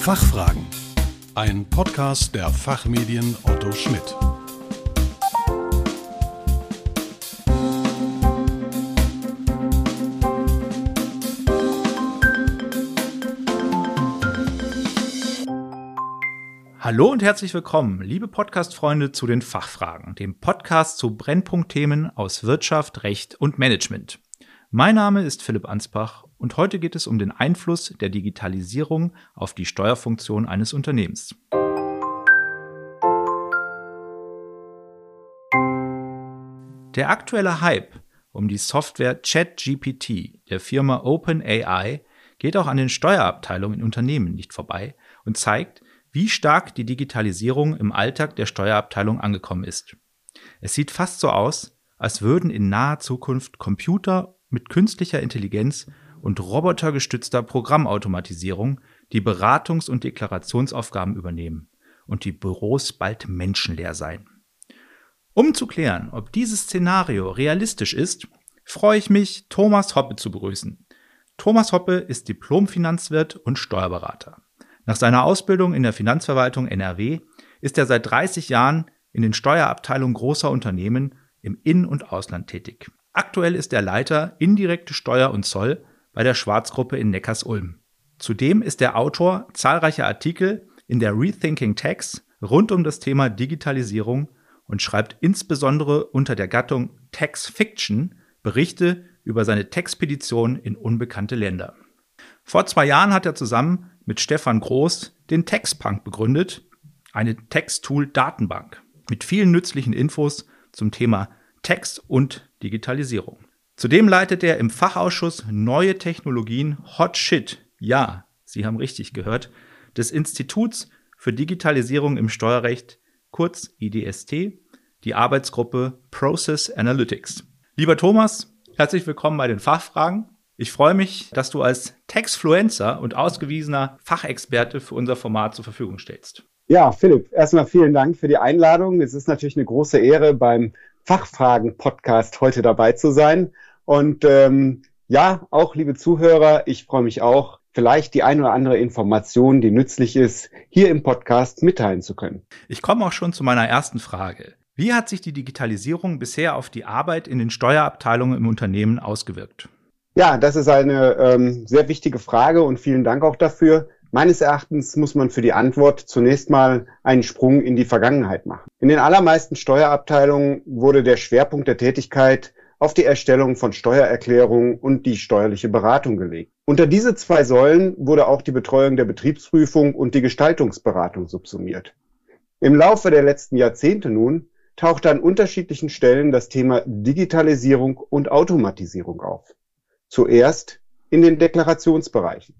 Fachfragen. Ein Podcast der Fachmedien Otto Schmidt. Hallo und herzlich willkommen, liebe Podcast-Freunde zu den Fachfragen, dem Podcast zu Brennpunktthemen aus Wirtschaft, Recht und Management. Mein Name ist Philipp Ansbach und heute geht es um den Einfluss der Digitalisierung auf die Steuerfunktion eines Unternehmens. Der aktuelle Hype um die Software ChatGPT der Firma OpenAI geht auch an den Steuerabteilungen in Unternehmen nicht vorbei und zeigt, wie stark die Digitalisierung im Alltag der Steuerabteilung angekommen ist. Es sieht fast so aus, als würden in naher Zukunft Computer mit künstlicher Intelligenz und robotergestützter Programmautomatisierung die Beratungs- und Deklarationsaufgaben übernehmen und die Büros bald menschenleer sein. Um zu klären, ob dieses Szenario realistisch ist, freue ich mich, Thomas Hoppe zu begrüßen. Thomas Hoppe ist Diplom-Finanzwirt und Steuerberater. Nach seiner Ausbildung in der Finanzverwaltung NRW ist er seit 30 Jahren in den Steuerabteilungen großer Unternehmen im In- und Ausland tätig. Aktuell ist er Leiter indirekte Steuer und Zoll bei der Schwarzgruppe in Neckars-Ulm. Zudem ist er Autor zahlreicher Artikel in der Rethinking Tax rund um das Thema Digitalisierung und schreibt insbesondere unter der Gattung Tax Fiction Berichte über seine Texpedition in unbekannte Länder. Vor zwei Jahren hat er zusammen mit Stefan Groß den Textpunk begründet, eine Texttool-Datenbank mit vielen nützlichen Infos zum Thema Text und Digitalisierung. Zudem leitet er im Fachausschuss Neue Technologien Hot Shit, ja, Sie haben richtig gehört, des Instituts für Digitalisierung im Steuerrecht, kurz IDST, die Arbeitsgruppe Process Analytics. Lieber Thomas, herzlich willkommen bei den Fachfragen. Ich freue mich, dass du als Textfluencer und ausgewiesener Fachexperte für unser Format zur Verfügung stellst. Ja, Philipp, erstmal vielen Dank für die Einladung. Es ist natürlich eine große Ehre, beim Fachfragen-Podcast heute dabei zu sein. Und ähm, ja, auch liebe Zuhörer, ich freue mich auch, vielleicht die ein oder andere Information, die nützlich ist, hier im Podcast mitteilen zu können. Ich komme auch schon zu meiner ersten Frage. Wie hat sich die Digitalisierung bisher auf die Arbeit in den Steuerabteilungen im Unternehmen ausgewirkt? Ja, das ist eine ähm, sehr wichtige Frage und vielen Dank auch dafür. Meines Erachtens muss man für die Antwort zunächst mal einen Sprung in die Vergangenheit machen. In den allermeisten Steuerabteilungen wurde der Schwerpunkt der Tätigkeit auf die Erstellung von Steuererklärungen und die steuerliche Beratung gelegt. Unter diese zwei Säulen wurde auch die Betreuung der Betriebsprüfung und die Gestaltungsberatung subsumiert. Im Laufe der letzten Jahrzehnte nun tauchte an unterschiedlichen Stellen das Thema Digitalisierung und Automatisierung auf. Zuerst in den Deklarationsbereichen.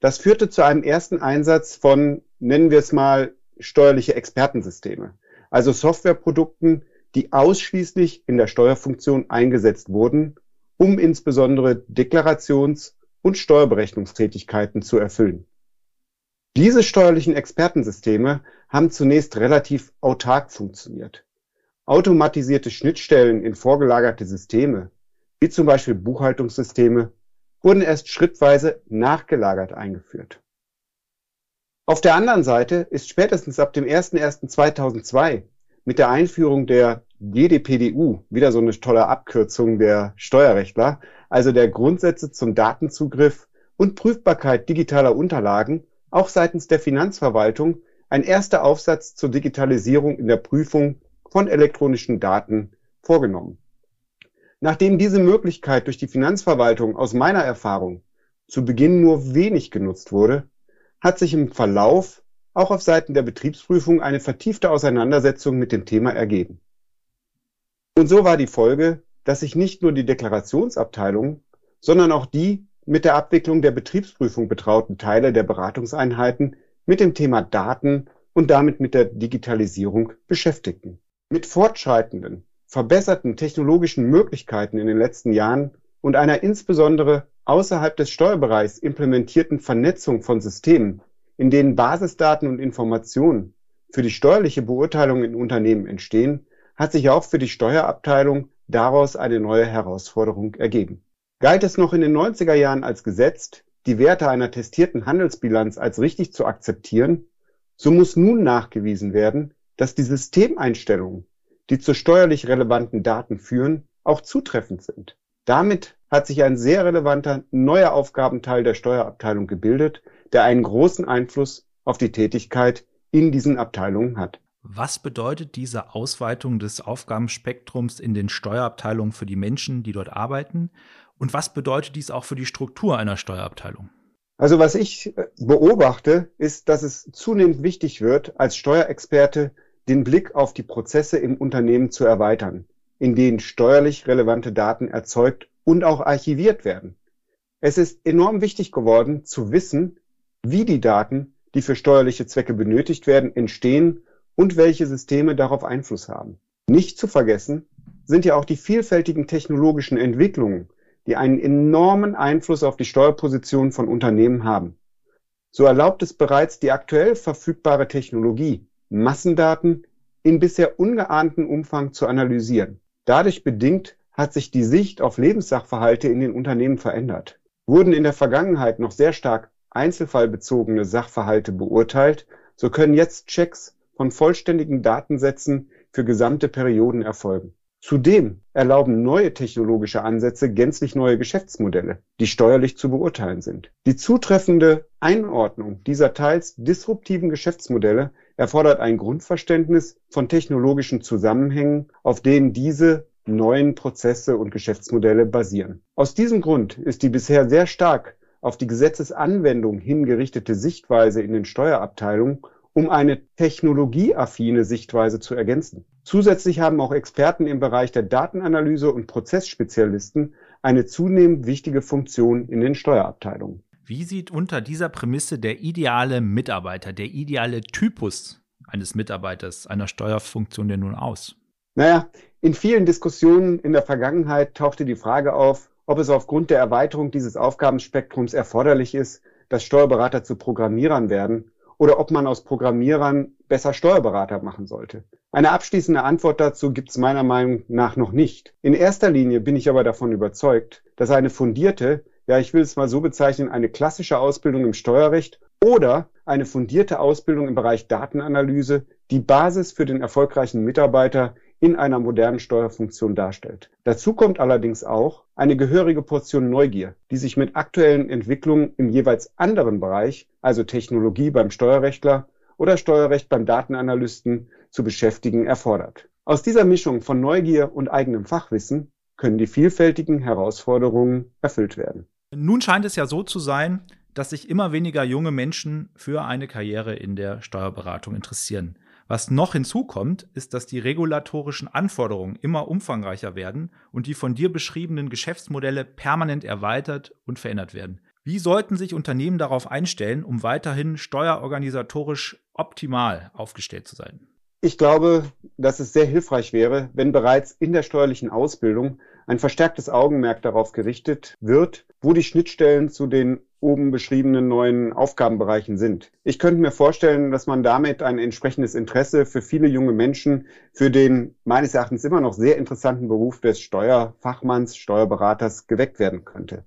Das führte zu einem ersten Einsatz von, nennen wir es mal, steuerliche Expertensysteme, also Softwareprodukten, die ausschließlich in der Steuerfunktion eingesetzt wurden, um insbesondere Deklarations- und Steuerberechnungstätigkeiten zu erfüllen. Diese steuerlichen Expertensysteme haben zunächst relativ autark funktioniert. Automatisierte Schnittstellen in vorgelagerte Systeme wie zum Beispiel Buchhaltungssysteme, wurden erst schrittweise nachgelagert eingeführt. Auf der anderen Seite ist spätestens ab dem 01.01.2002 mit der Einführung der GDPDU, wieder so eine tolle Abkürzung der Steuerrechtler, also der Grundsätze zum Datenzugriff und Prüfbarkeit digitaler Unterlagen, auch seitens der Finanzverwaltung ein erster Aufsatz zur Digitalisierung in der Prüfung von elektronischen Daten vorgenommen. Nachdem diese Möglichkeit durch die Finanzverwaltung aus meiner Erfahrung zu Beginn nur wenig genutzt wurde, hat sich im Verlauf auch auf Seiten der Betriebsprüfung eine vertiefte Auseinandersetzung mit dem Thema ergeben. Und so war die Folge, dass sich nicht nur die Deklarationsabteilung, sondern auch die mit der Abwicklung der Betriebsprüfung betrauten Teile der Beratungseinheiten mit dem Thema Daten und damit mit der Digitalisierung beschäftigten. Mit fortschreitenden verbesserten technologischen Möglichkeiten in den letzten Jahren und einer insbesondere außerhalb des Steuerbereichs implementierten Vernetzung von Systemen, in denen Basisdaten und Informationen für die steuerliche Beurteilung in Unternehmen entstehen, hat sich auch für die Steuerabteilung daraus eine neue Herausforderung ergeben. Galt es noch in den 90er Jahren als gesetzt, die Werte einer testierten Handelsbilanz als richtig zu akzeptieren, so muss nun nachgewiesen werden, dass die Systemeinstellungen, die zu steuerlich relevanten Daten führen, auch zutreffend sind. Damit hat sich ein sehr relevanter neuer Aufgabenteil der Steuerabteilung gebildet, der einen großen Einfluss auf die Tätigkeit in diesen Abteilungen hat. Was bedeutet diese Ausweitung des Aufgabenspektrums in den Steuerabteilungen für die Menschen, die dort arbeiten? Und was bedeutet dies auch für die Struktur einer Steuerabteilung? Also was ich äh, beobachte, ist, dass es zunehmend wichtig wird, als Steuerexperte den Blick auf die Prozesse im Unternehmen zu erweitern, in denen steuerlich relevante Daten erzeugt und auch archiviert werden. Es ist enorm wichtig geworden zu wissen, wie die Daten, die für steuerliche Zwecke benötigt werden, entstehen und welche Systeme darauf Einfluss haben. Nicht zu vergessen sind ja auch die vielfältigen technologischen Entwicklungen, die einen enormen Einfluss auf die Steuerposition von Unternehmen haben. So erlaubt es bereits die aktuell verfügbare Technologie, Massendaten in bisher ungeahnten Umfang zu analysieren. Dadurch bedingt hat sich die Sicht auf Lebenssachverhalte in den Unternehmen verändert. Wurden in der Vergangenheit noch sehr stark einzelfallbezogene Sachverhalte beurteilt, so können jetzt Checks von vollständigen Datensätzen für gesamte Perioden erfolgen. Zudem erlauben neue technologische Ansätze gänzlich neue Geschäftsmodelle, die steuerlich zu beurteilen sind. Die zutreffende Einordnung dieser teils disruptiven Geschäftsmodelle erfordert ein Grundverständnis von technologischen Zusammenhängen, auf denen diese neuen Prozesse und Geschäftsmodelle basieren. Aus diesem Grund ist die bisher sehr stark auf die Gesetzesanwendung hingerichtete Sichtweise in den Steuerabteilungen um eine technologieaffine Sichtweise zu ergänzen. Zusätzlich haben auch Experten im Bereich der Datenanalyse und Prozessspezialisten eine zunehmend wichtige Funktion in den Steuerabteilungen. Wie sieht unter dieser Prämisse der ideale Mitarbeiter, der ideale Typus eines Mitarbeiters einer Steuerfunktion denn nun aus? Naja, in vielen Diskussionen in der Vergangenheit tauchte die Frage auf, ob es aufgrund der Erweiterung dieses Aufgabenspektrums erforderlich ist, dass Steuerberater zu Programmierern werden oder ob man aus Programmierern besser Steuerberater machen sollte. Eine abschließende Antwort dazu gibt es meiner Meinung nach noch nicht. In erster Linie bin ich aber davon überzeugt, dass eine fundierte, ja ich will es mal so bezeichnen, eine klassische Ausbildung im Steuerrecht oder eine fundierte Ausbildung im Bereich Datenanalyse die Basis für den erfolgreichen Mitarbeiter in einer modernen Steuerfunktion darstellt. Dazu kommt allerdings auch eine gehörige Portion Neugier, die sich mit aktuellen Entwicklungen im jeweils anderen Bereich, also Technologie beim Steuerrechtler oder Steuerrecht beim Datenanalysten, zu beschäftigen erfordert. Aus dieser Mischung von Neugier und eigenem Fachwissen können die vielfältigen Herausforderungen erfüllt werden. Nun scheint es ja so zu sein, dass sich immer weniger junge Menschen für eine Karriere in der Steuerberatung interessieren. Was noch hinzukommt, ist, dass die regulatorischen Anforderungen immer umfangreicher werden und die von dir beschriebenen Geschäftsmodelle permanent erweitert und verändert werden. Wie sollten sich Unternehmen darauf einstellen, um weiterhin steuerorganisatorisch optimal aufgestellt zu sein? Ich glaube, dass es sehr hilfreich wäre, wenn bereits in der steuerlichen Ausbildung ein verstärktes Augenmerk darauf gerichtet wird, wo die Schnittstellen zu den oben beschriebenen neuen Aufgabenbereichen sind. Ich könnte mir vorstellen, dass man damit ein entsprechendes Interesse für viele junge Menschen für den meines Erachtens immer noch sehr interessanten Beruf des Steuerfachmanns, Steuerberaters geweckt werden könnte.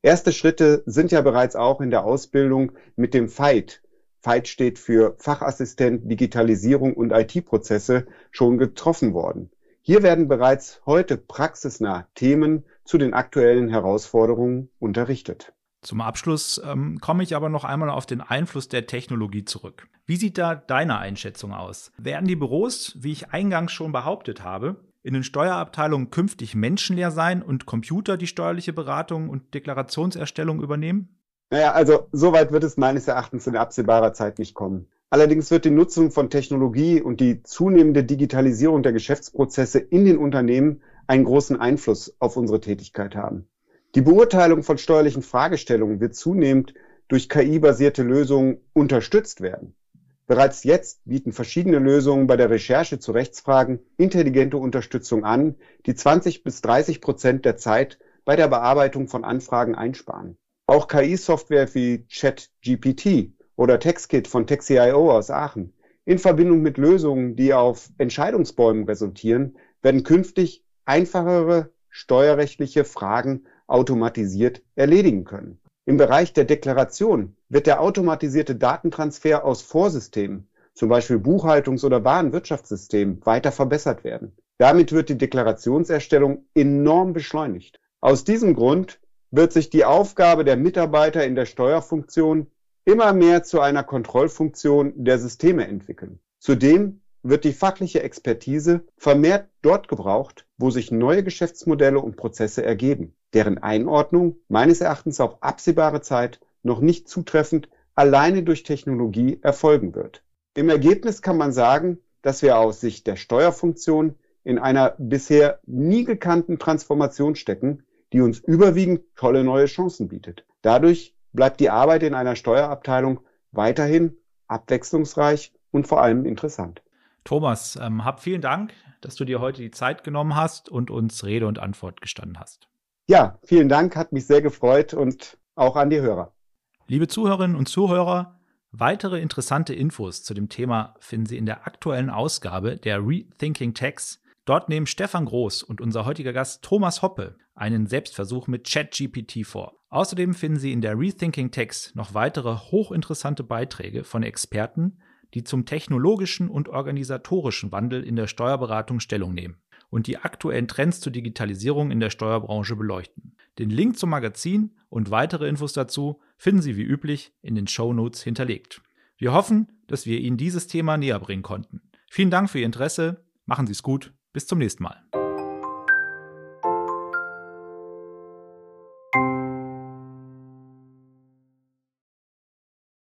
Erste Schritte sind ja bereits auch in der Ausbildung mit dem FIGHT. FIGHT steht für Fachassistent Digitalisierung und IT-Prozesse schon getroffen worden. Hier werden bereits heute praxisnah Themen zu den aktuellen Herausforderungen unterrichtet. Zum Abschluss ähm, komme ich aber noch einmal auf den Einfluss der Technologie zurück. Wie sieht da deine Einschätzung aus? Werden die Büros, wie ich eingangs schon behauptet habe, in den Steuerabteilungen künftig menschenleer sein und Computer die steuerliche Beratung und Deklarationserstellung übernehmen? Naja, also so weit wird es meines Erachtens in absehbarer Zeit nicht kommen. Allerdings wird die Nutzung von Technologie und die zunehmende Digitalisierung der Geschäftsprozesse in den Unternehmen einen großen Einfluss auf unsere Tätigkeit haben. Die Beurteilung von steuerlichen Fragestellungen wird zunehmend durch KI-basierte Lösungen unterstützt werden. Bereits jetzt bieten verschiedene Lösungen bei der Recherche zu Rechtsfragen intelligente Unterstützung an, die 20 bis 30 Prozent der Zeit bei der Bearbeitung von Anfragen einsparen. Auch KI-Software wie ChatGPT oder TextKit von TechCIO aus Aachen in Verbindung mit Lösungen, die auf Entscheidungsbäumen resultieren, werden künftig einfachere steuerrechtliche Fragen automatisiert erledigen können. Im Bereich der Deklaration wird der automatisierte Datentransfer aus Vorsystemen, zum Beispiel Buchhaltungs- oder Warenwirtschaftssystemen, weiter verbessert werden. Damit wird die Deklarationserstellung enorm beschleunigt. Aus diesem Grund wird sich die Aufgabe der Mitarbeiter in der Steuerfunktion immer mehr zu einer Kontrollfunktion der Systeme entwickeln. Zudem wird die fachliche Expertise vermehrt dort gebraucht, wo sich neue Geschäftsmodelle und Prozesse ergeben, deren Einordnung meines Erachtens auf absehbare Zeit noch nicht zutreffend alleine durch Technologie erfolgen wird. Im Ergebnis kann man sagen, dass wir aus Sicht der Steuerfunktion in einer bisher nie gekannten Transformation stecken, die uns überwiegend tolle neue Chancen bietet. Dadurch bleibt die Arbeit in einer Steuerabteilung weiterhin abwechslungsreich und vor allem interessant. Thomas, ähm, hab vielen Dank, dass du dir heute die Zeit genommen hast und uns Rede und Antwort gestanden hast. Ja, vielen Dank, hat mich sehr gefreut und auch an die Hörer. Liebe Zuhörerinnen und Zuhörer, weitere interessante Infos zu dem Thema finden Sie in der aktuellen Ausgabe der Rethinking Tax. Dort nehmen Stefan Groß und unser heutiger Gast Thomas Hoppe einen Selbstversuch mit ChatGPT vor. Außerdem finden Sie in der Rethinking Tax noch weitere hochinteressante Beiträge von Experten, die zum technologischen und organisatorischen Wandel in der Steuerberatung Stellung nehmen und die aktuellen Trends zur Digitalisierung in der Steuerbranche beleuchten. Den Link zum Magazin und weitere Infos dazu finden Sie wie üblich in den Show Notes hinterlegt. Wir hoffen, dass wir Ihnen dieses Thema näher bringen konnten. Vielen Dank für Ihr Interesse, machen Sie es gut, bis zum nächsten Mal.